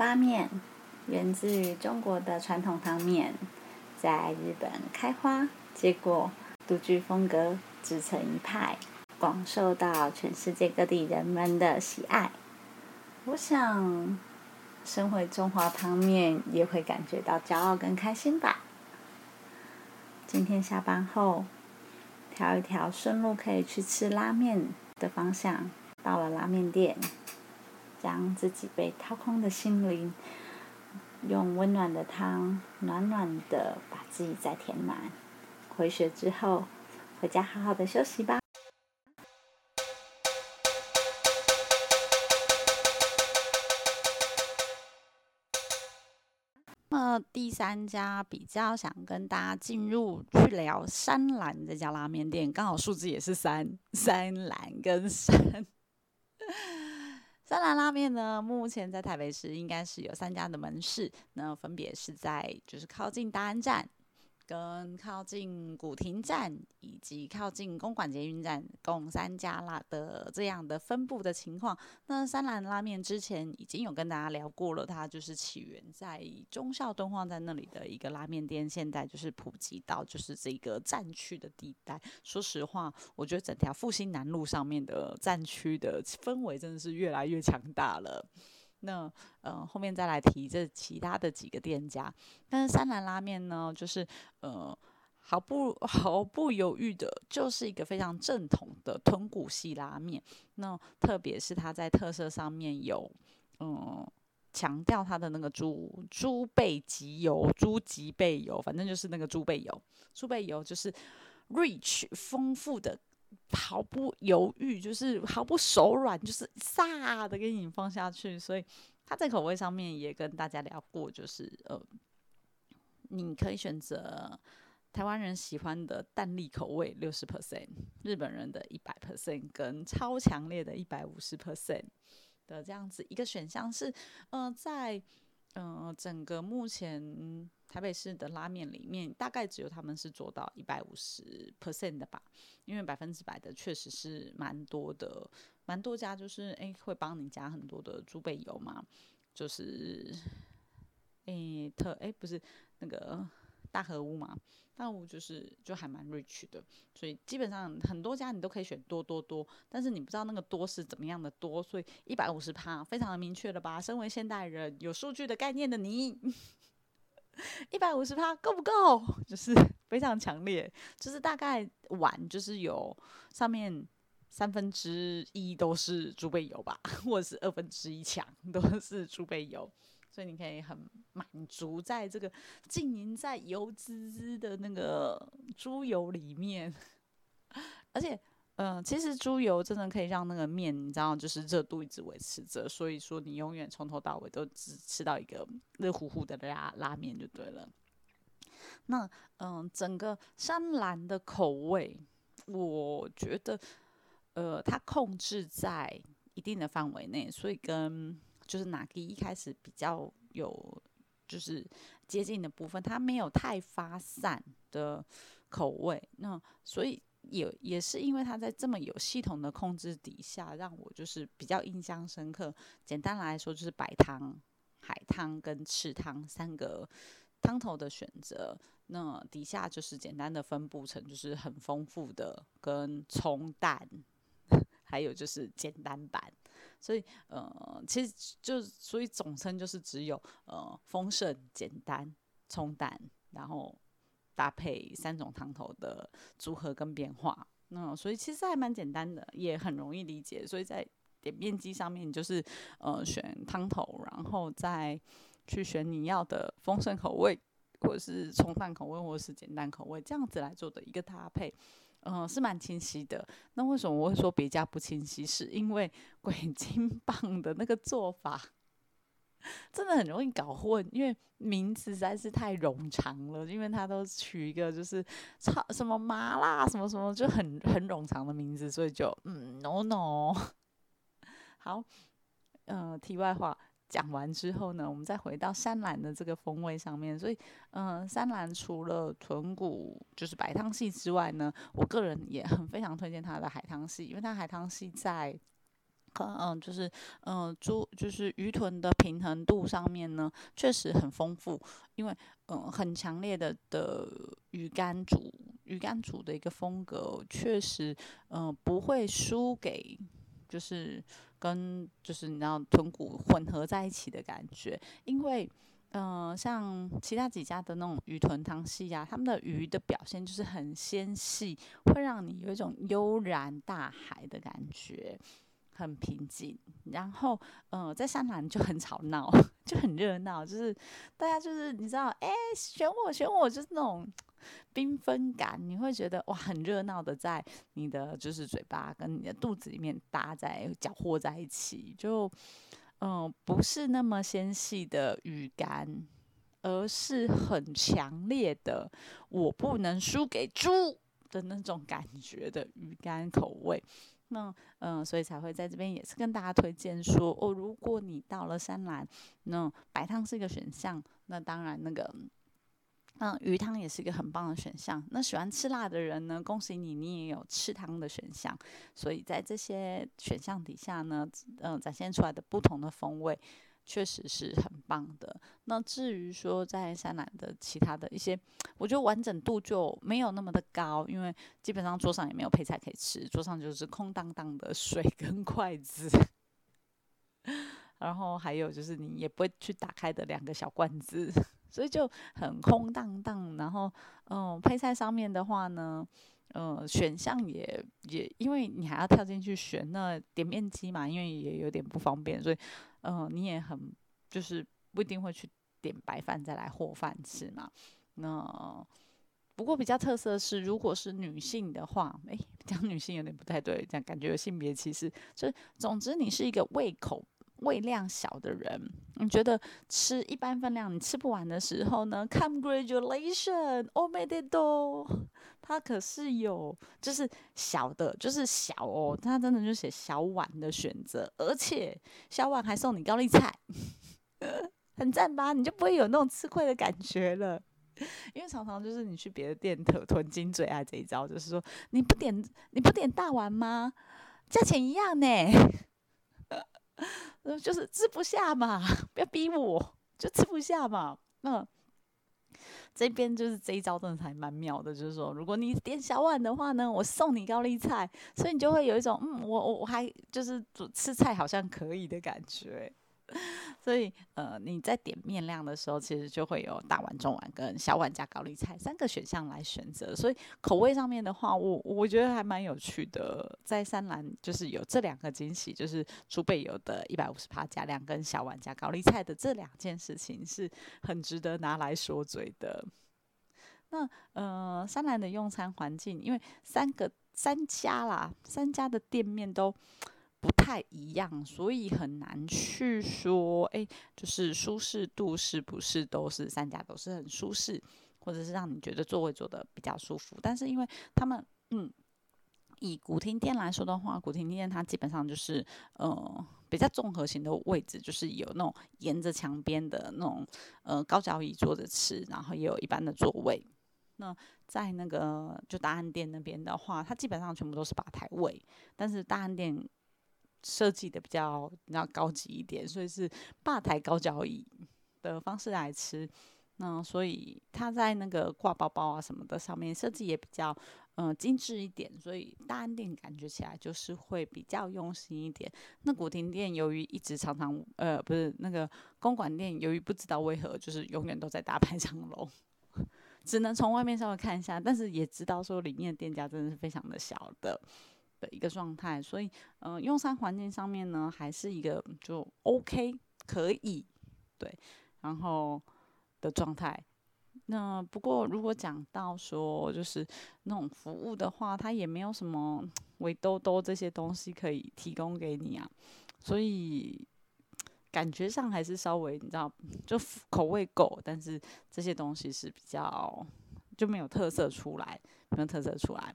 发面源自于中国的传统汤面，在日本开花，结果独具风格，自成一派，广受到全世界各地人们的喜爱。我想，身为中华汤面，也会感觉到骄傲跟开心吧。今天下班后，挑一条顺路可以去吃拉面的方向，到了拉面店，将自己被掏空的心灵，用温暖的汤，暖暖的把自己再填满。回血之后，回家好好的休息吧。那第三家比较想跟大家进入去聊山兰这家拉面店，刚好数字也是三，山兰跟山。三兰拉面呢，目前在台北市应该是有三家的门市，那分别是在就是靠近大安站。跟靠近古亭站以及靠近公馆捷运站共三家啦的这样的分布的情况，那三兰拉面之前已经有跟大家聊过了，它就是起源在忠孝敦煌站那里的一个拉面店，现在就是普及到就是这个战区的地带。说实话，我觉得整条复兴南路上面的战区的氛围真的是越来越强大了。那呃，后面再来提这其他的几个店家，但是三兰拉面呢，就是呃毫不毫不犹豫的，就是一个非常正统的豚骨系拉面。那特别是它在特色上面有嗯强调它的那个猪猪背脊油、猪脊背油，反正就是那个猪背油，猪背油就是 rich 丰富的。毫不犹豫，就是毫不手软，就是撒的给你放下去。所以它在口味上面也跟大家聊过，就是呃，你可以选择台湾人喜欢的淡丽口味六十 percent，日本人的一百 percent，跟超强烈的一百五十 percent 的这样子一个选项是，嗯，在嗯整个目前。台北市的拉面里面，大概只有他们是做到一百五十 percent 的吧，因为百分之百的确实是蛮多的，蛮多家就是诶会帮你加很多的猪背油嘛，就是诶特诶不是那个大和屋嘛，大和屋就是就还蛮 rich 的，所以基本上很多家你都可以选多多多，但是你不知道那个多是怎么样的多，所以一百五十趴非常的明确了吧？身为现代人有数据的概念的你。一百五十趴够不够？就是非常强烈，就是大概碗就是有上面三分之一都是猪背油吧，或者是二分之一强都是猪背油，所以你可以很满足在这个浸淫在油滋滋的那个猪油里面，而且。嗯，其实猪油真的可以让那个面，你知道，就是热度一直维持着，所以说你永远从头到尾都只吃到一个热乎乎的拉拉面就对了。那嗯，整个山兰的口味，我觉得呃，它控制在一定的范围内，所以跟就是哪个一开始比较有就是接近的部分，它没有太发散的口味，那所以。也也是因为它在这么有系统的控制底下，让我就是比较印象深刻。简单来说，就是白汤、海汤跟赤汤三个汤头的选择。那底下就是简单的分布成，就是很丰富的跟葱蛋，还有就是简单版。所以呃，其实就所以总称就是只有呃丰盛、简单、冲蛋，然后。搭配三种汤头的组合跟变化，那所以其实还蛮简单的，也很容易理解。所以在点面机上面，就是呃选汤头，然后再去选你要的丰盛口味，或者是冲淡口味，或是简单口味，这样子来做的一个搭配，嗯，是蛮清晰的。那为什么我会说别家不清晰？是因为鬼 金棒的那个做法。真的很容易搞混，因为名字实在是太冗长了。因为他都取一个就是超什么麻辣什么什么，就很很冗长的名字，所以就嗯，no no。好，呃，题外话讲完之后呢，我们再回到山兰的这个风味上面。所以，嗯，山兰除了豚骨就是白汤系之外呢，我个人也很非常推荐它的海汤系，因为它海汤系在可嗯，就是嗯，猪就是鱼豚的平衡度上面呢，确实很丰富，因为嗯，很强烈的的鱼干煮鱼干煮的一个风格，确实嗯不会输给就是跟就是你知道豚骨混合在一起的感觉，因为嗯，像其他几家的那种鱼豚汤系呀，他们的鱼的表现就是很纤细，会让你有一种悠然大海的感觉。很平静，然后，嗯，在山南就很吵闹，就很热闹，就是大家就是你知道，哎，选我，选我，就是那种缤纷感，你会觉得哇，很热闹的，在你的就是嘴巴跟你的肚子里面搭在搅和在一起，就，嗯，不是那么纤细的鱼干，而是很强烈的，我不能输给猪的那种感觉的鱼干口味。那嗯，所以才会在这边也是跟大家推荐说哦，如果你到了山兰，那白汤是一个选项。那当然，那个嗯鱼汤也是一个很棒的选项。那喜欢吃辣的人呢，恭喜你，你也有吃汤的选项。所以在这些选项底下呢，嗯，展现出来的不同的风味。确实是很棒的。那至于说在山南的其他的一些，我觉得完整度就没有那么的高，因为基本上桌上也没有配菜可以吃，桌上就是空荡荡的水跟筷子，然后还有就是你也不会去打开的两个小罐子，所以就很空荡荡。然后，嗯，配菜上面的话呢，嗯，选项也也因为你还要跳进去选那点面机嘛，因为也有点不方便，所以。嗯，你也很就是不一定会去点白饭再来和饭吃嘛。那不过比较特色是，如果是女性的话，诶，讲女性有点不太对，这样感觉有性别歧视。就总之，你是一个胃口胃量小的人，你觉得吃一般分量你吃不完的时候呢？Congratulation，Oh my God！它可是有就是小的，就是小哦，它真的就写小碗的选择，而且小碗还送你高丽菜，很赞吧？你就不会有那种吃亏的感觉了。因为常常就是你去别的店囤囤金最爱这一招，就是说你不点你不点大碗吗？价钱一样呢，就是吃不下嘛，不要逼我，就吃不下嘛，那。这边就是这一招真的还蛮妙的，就是说，如果你点小碗的话呢，我送你高丽菜，所以你就会有一种嗯，我我我还就是主吃菜好像可以的感觉。所以呃，你在点面量的时候，其实就会有大碗、中碗跟小碗加高丽菜三个选项来选择。所以口味上面的话，我我觉得还蛮有趣的。在三兰就是有这两个惊喜，就是猪背油的一百五十帕加两根小碗加高丽菜的这两件事情，是很值得拿来说嘴的。那呃，三兰的用餐环境，因为三个三家啦，三家的店面都。不太一样，所以很难去说，哎，就是舒适度是不是都是三家都是很舒适，或者是让你觉得座位坐的比较舒服。但是因为他们，嗯，以古亭店来说的话，古亭店它基本上就是，呃，比较综合型的位置，就是有那种沿着墙边的那种，呃，高脚椅坐着吃，然后也有一般的座位。那在那个就大安店那边的话，它基本上全部都是吧台位，但是大安店。设计的比较比较高级一点，所以是吧台高脚椅的方式来吃。那所以它在那个挂包包啊什么的上面设计也比较嗯精致一点，所以大安店感觉起来就是会比较用心一点。那古亭店由于一直常常呃不是那个公馆店，由于不知道为何就是永远都在大排长龙，只能从外面稍微看一下，但是也知道说里面的店家真的是非常的小的。的一个状态，所以，嗯，用餐环境上面呢，还是一个就 OK 可以，对，然后的状态。那不过，如果讲到说就是那种服务的话，它也没有什么围兜兜这些东西可以提供给你啊，所以感觉上还是稍微你知道，就口味够，但是这些东西是比较就没有特色出来，没有特色出来。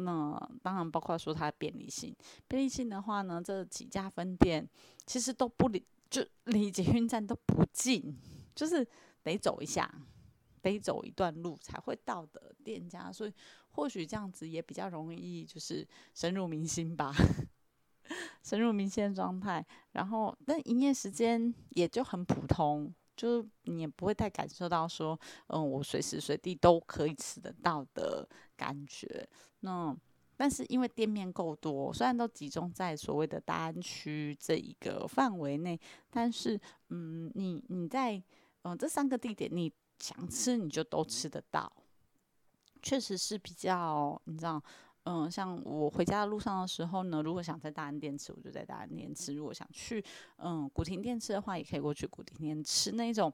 那当然包括说它的便利性，便利性的话呢，这几家分店其实都不离，就离捷运站都不近，就是得走一下，得走一段路才会到的店家，所以或许这样子也比较容易，就是深入民心吧。深入民心的状态。然后，但营业时间也就很普通，就是你也不会太感受到说，嗯，我随时随地都可以吃得到的感觉。那但是因为店面够多，虽然都集中在所谓的大安区这一个范围内，但是嗯，你你在嗯这三个地点，你想吃你就都吃得到，确实是比较你知道，嗯，像我回家的路上的时候呢，如果想在大安店吃，我就在大安店吃；如果想去嗯古亭店吃的话，也可以过去古亭店吃那种。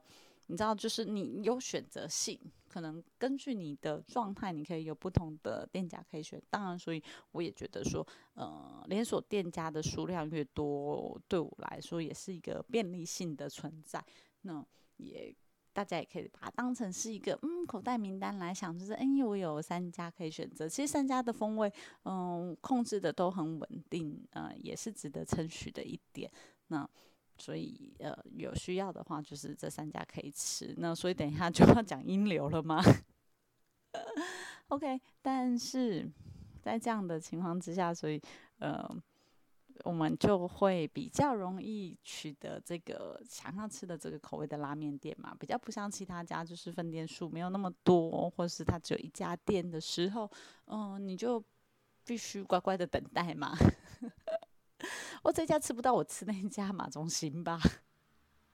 你知道，就是你有选择性，可能根据你的状态，你可以有不同的店家可以选。当然，所以我也觉得说，呃，连锁店家的数量越多，对我来说也是一个便利性的存在。那也大家也可以把它当成是一个嗯口袋名单来想，就是哎，我有三家可以选择。其实三家的风味，嗯，控制的都很稳定，呃，也是值得称许的一点。那。所以，呃，有需要的话，就是这三家可以吃。那所以等一下就要讲阴流了吗？OK，但是在这样的情况之下，所以，呃，我们就会比较容易取得这个想要吃的这个口味的拉面店嘛，比较不像其他家，就是分店数没有那么多，或是它只有一家店的时候，嗯，你就必须乖乖的等待嘛。我这家吃不到，我吃那家嘛，总行吧？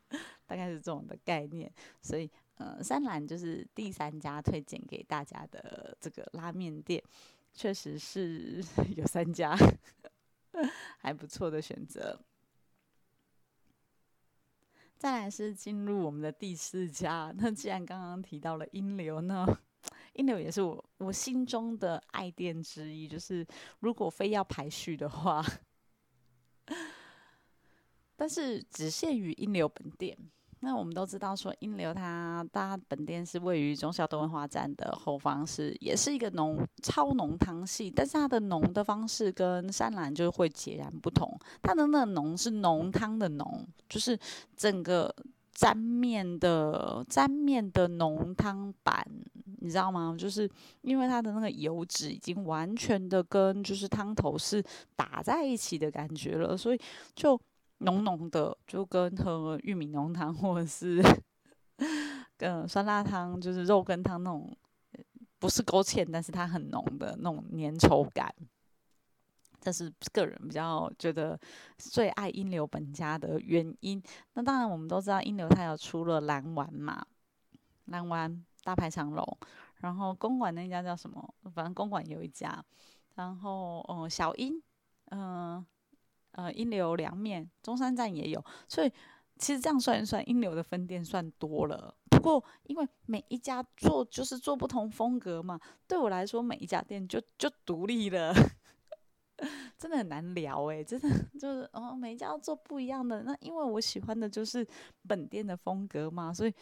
大概是这种的概念。所以，呃，三兰就是第三家推荐给大家的这个拉面店，确实是 有三家 还不错的选择。再来是进入我们的第四家。那既然刚刚提到了音流呢，音流也是我我心中的爱店之一。就是如果非要排序的话。但是只限于音流本店。那我们都知道，说英流它它本店是位于中小东文化站的后方，是也是一个浓超浓汤系。但是它的浓的方式跟山兰就会截然不同。它的那个浓是浓汤的浓，就是整个沾面的沾面的浓汤版，你知道吗？就是因为它的那个油脂已经完全的跟就是汤头是打在一起的感觉了，所以就。浓浓的，就跟喝玉米浓汤或者是跟酸辣汤，就是肉羹汤那种，不是勾芡，但是它很浓的那种粘稠感。这是个人比较觉得最爱英流本家的原因。那当然，我们都知道英流它有出了蓝丸嘛，蓝丸大排长龙，然后公馆那家叫什么？反正公馆有一家，然后嗯，小英，嗯。英流凉面，中山站也有，所以其实这样算一算，英流的分店算多了。不过因为每一家做就是做不同风格嘛，对我来说每一家店就就独立了，真的很难聊诶，真的就是哦，每一家做不一样的。那因为我喜欢的就是本店的风格嘛，所以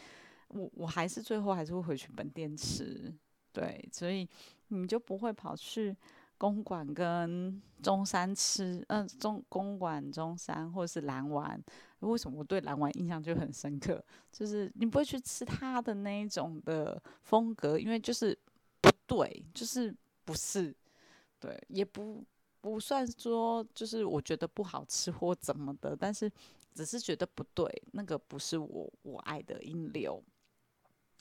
我我还是最后还是会回去本店吃。对，所以你就不会跑去。公馆跟中山吃，嗯，中公馆中山或者是蓝丸，为什么我对蓝丸印象就很深刻？就是你不会去吃它的那一种的风格，因为就是不对，就是不是，对，也不不算说就是我觉得不好吃或怎么的，但是只是觉得不对，那个不是我我爱的音流。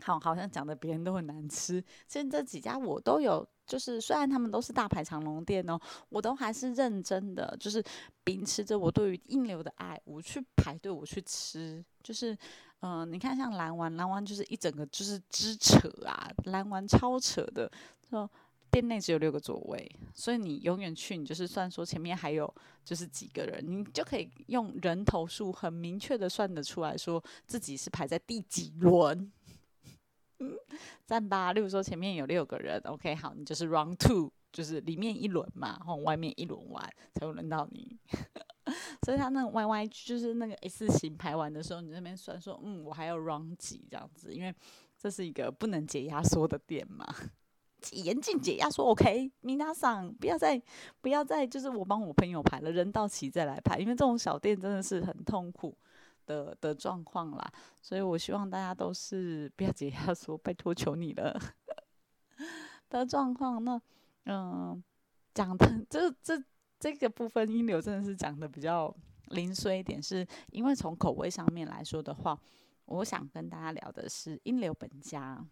好，好像讲的别人都很难吃。其实这几家我都有，就是虽然他们都是大排长龙店哦，我都还是认真的，就是秉持着我对于硬流的爱，我去排队，我去吃。就是，嗯，你看像蓝丸，蓝丸就是一整个就是支扯啊，蓝丸超扯的。说店内只有六个座位，所以你永远去，你就是算说前面还有就是几个人，你就可以用人头数很明确的算得出来说自己是排在第几轮。嗯 站吧，例如说前面有六个人，OK，好，你就是 round two，就是里面一轮嘛，然后外面一轮完才会轮到你。所以他那个 Y Y 就是那个 S 型排完的时候，你那边算说，嗯，我还要 round 几这样子，因为这是一个不能解压缩的店嘛，严禁解压缩，OK，米娜桑不要再不要再就是我帮我朋友排了，人到齐再来排，因为这种小店真的是很痛苦。的的状况啦，所以我希望大家都是不要解压缩，拜托求你了 的状况。那嗯，讲的这这这个部分音流真的是讲的比较零碎一点，是因为从口味上面来说的话，我想跟大家聊的是音流本家。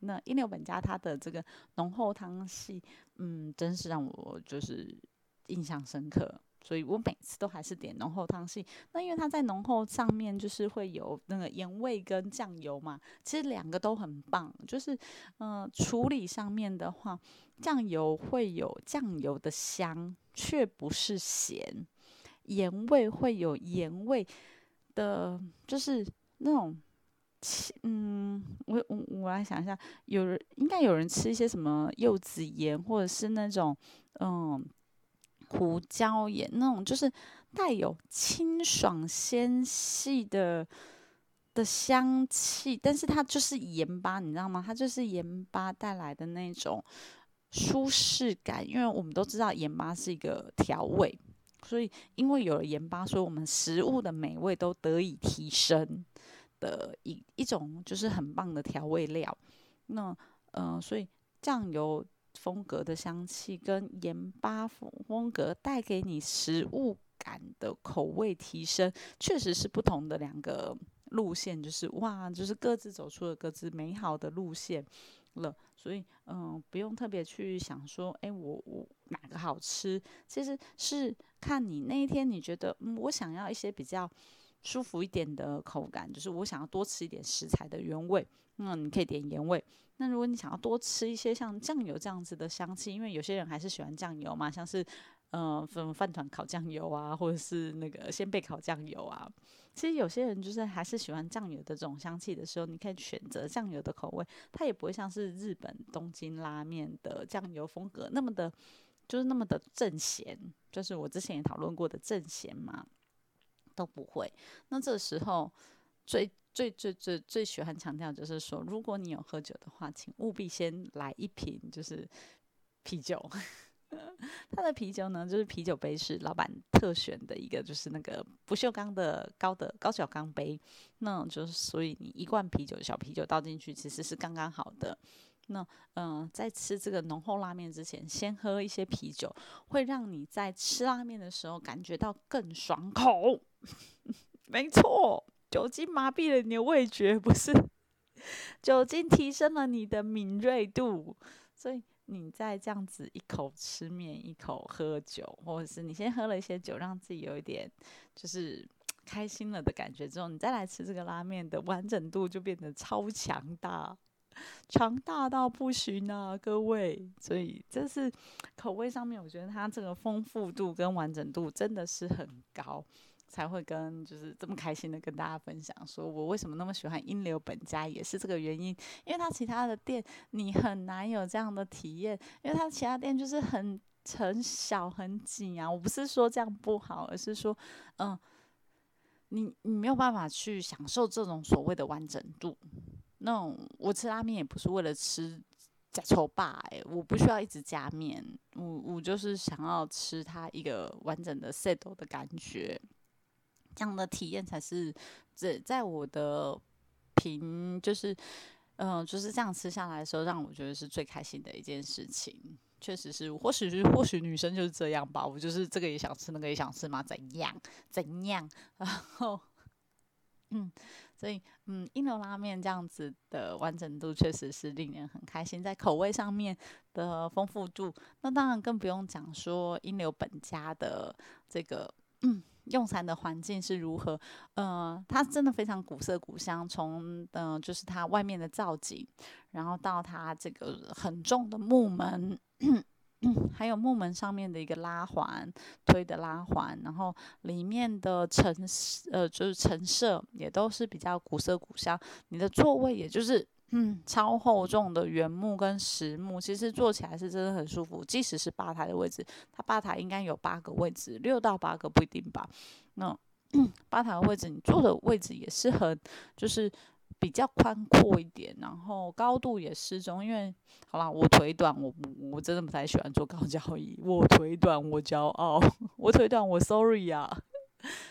那音流本家它的这个浓厚汤系，嗯，真是让我就是印象深刻。所以我每次都还是点浓厚汤系。那因为它在浓厚上面就是会有那个盐味跟酱油嘛，其实两个都很棒。就是嗯，处理上面的话，酱油会有酱油的香，却不是咸；盐味会有盐味的，就是那种。嗯，我我我来想一下，有人应该有人吃一些什么柚子盐，或者是那种嗯胡椒盐，那种就是带有清爽纤细的的香气，但是它就是盐巴，你知道吗？它就是盐巴带来的那种舒适感，因为我们都知道盐巴是一个调味，所以因为有了盐巴，所以我们食物的美味都得以提升。的一一种就是很棒的调味料，那呃，所以酱油风格的香气跟盐巴风风格带给你食物感的口味提升，确实是不同的两个路线，就是哇，就是各自走出了各自美好的路线了。所以嗯，不用特别去想说，哎，我我哪个好吃，其实是看你那一天你觉得，嗯，我想要一些比较。舒服一点的口感，就是我想要多吃一点食材的原味，那你可以点盐味。那如果你想要多吃一些像酱油这样子的香气，因为有些人还是喜欢酱油嘛，像是呃饭饭团烤酱油啊，或者是那个鲜贝烤酱油啊。其实有些人就是还是喜欢酱油的这种香气的时候，你可以选择酱油的口味，它也不会像是日本东京拉面的酱油风格那么的，就是那么的正咸，就是我之前也讨论过的正咸嘛。都不会。那这时候最最最最最喜欢强调就是说，如果你有喝酒的话，请务必先来一瓶就是啤酒。他的啤酒呢，就是啤酒杯是老板特选的一个，就是那个不锈钢的高的高脚钢杯。那就是所以你一罐啤酒小啤酒倒进去其实是刚刚好的。那嗯，在吃这个浓厚拉面之前，先喝一些啤酒，会让你在吃拉面的时候感觉到更爽口。没错，酒精麻痹了你的味觉，不是？酒精提升了你的敏锐度，所以你在这样子一口吃面，一口喝酒，或者是你先喝了一些酒，让自己有一点就是开心了的感觉之后，你再来吃这个拉面的完整度就变得超强大。强大到不行啊，各位！所以这是口味上面，我觉得它这个丰富度跟完整度真的是很高，才会跟就是这么开心的跟大家分享，说我为什么那么喜欢英流本家，也是这个原因。因为它其他的店你很难有这样的体验，因为它其他店就是很很小很紧啊。我不是说这样不好，而是说，嗯，你你没有办法去享受这种所谓的完整度。那种我吃拉面也不是为了吃加稠霸哎，我不需要一直加面，我我就是想要吃它一个完整的 set 的感觉，这样的体验才是在在我的评就是嗯就是这样吃下来的时候，让我觉得是最开心的一件事情。确实是，或许是或许女生就是这样吧，我就是这个也想吃，那个也想吃嘛，怎样怎样，然后嗯。所以，嗯，英流拉面这样子的完整度确实是令人很开心，在口味上面的丰富度，那当然更不用讲说英流本家的这个嗯用餐的环境是如何。呃，它真的非常古色古香，从嗯就是它外面的造景，然后到它这个很重的木门。还有木门上面的一个拉环推的拉环，然后里面的陈呃就是陈设也都是比较古色古香。你的座位也就是嗯超厚重的原木跟实木，其实坐起来是真的很舒服。即使是吧台的位置，它吧台应该有八个位置，六到八个不一定吧。那 吧台的位置，你坐的位置也是很就是。比较宽阔一点，然后高度也适中。因为好啦，我腿短，我我真的不太喜欢坐高 脚椅。我腿短，我骄傲。我腿短，我 sorry 呀。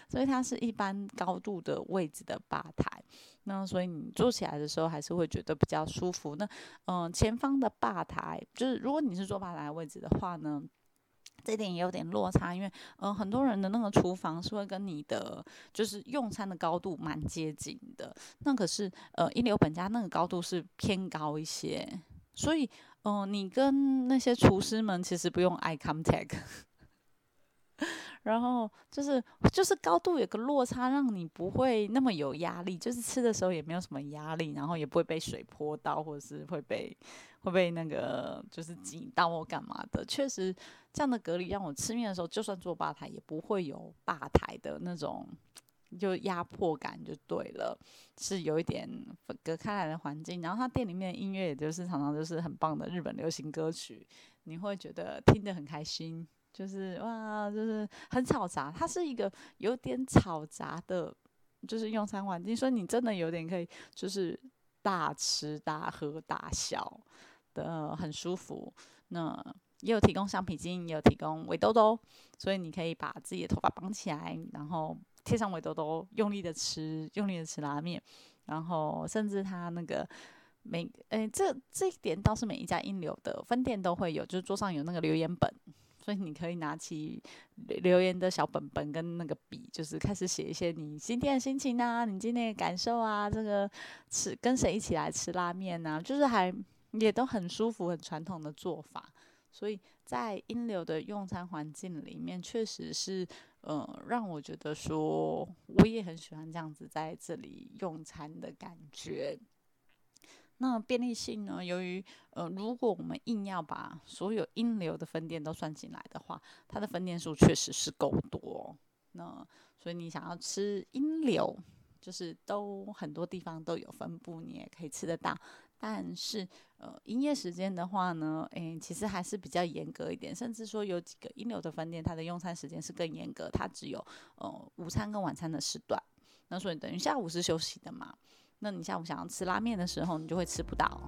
所以它是一般高度的位置的吧台。那所以你坐起来的时候还是会觉得比较舒服。那嗯，前方的吧台就是如果你是坐吧台位置的话呢，这点也有点落差，因为呃很多人的那个厨房是会跟你的就是用餐的高度蛮接近的，那可是呃一流本家那个高度是偏高一些，所以嗯你跟那些厨师们其实不用 eye contact。然后就是就是高度有个落差，让你不会那么有压力，就是吃的时候也没有什么压力，然后也不会被水泼到，或者是会被会被那个就是挤到或干嘛的。确实，这样的隔离让我吃面的时候，就算坐吧台也不会有吧台的那种就压迫感，就对了，是有一点隔开来的环境。然后他店里面的音乐，也就是常常就是很棒的日本流行歌曲，你会觉得听得很开心。就是哇，就是很嘈杂，它是一个有点嘈杂的，就是用餐环境，所以你真的有点可以，就是大吃大喝大笑的，很舒服。那也有提供橡皮筋，也有提供围兜兜，所以你可以把自己的头发绑起来，然后贴上围兜兜，用力的吃，用力的吃拉面。然后甚至它那个每，诶，这这一点倒是每一家英流的分店都会有，就是桌上有那个留言本。所以你可以拿起留言的小本本跟那个笔，就是开始写一些你今天的心情啊，你今天的感受啊，这个吃跟谁一起来吃拉面啊，就是还也都很舒服、很传统的做法。所以在英流的用餐环境里面，确实是呃让我觉得说，我也很喜欢这样子在这里用餐的感觉。那便利性呢？由于呃，如果我们硬要把所有英流的分店都算进来的话，它的分店数确实是够多。那所以你想要吃英流，就是都很多地方都有分布，你也可以吃得到。但是呃，营业时间的话呢，诶，其实还是比较严格一点，甚至说有几个英流的分店，它的用餐时间是更严格，它只有呃午餐跟晚餐的时段。那所以等于下午是休息的嘛。那你下午想要吃拉面的时候，你就会吃不到。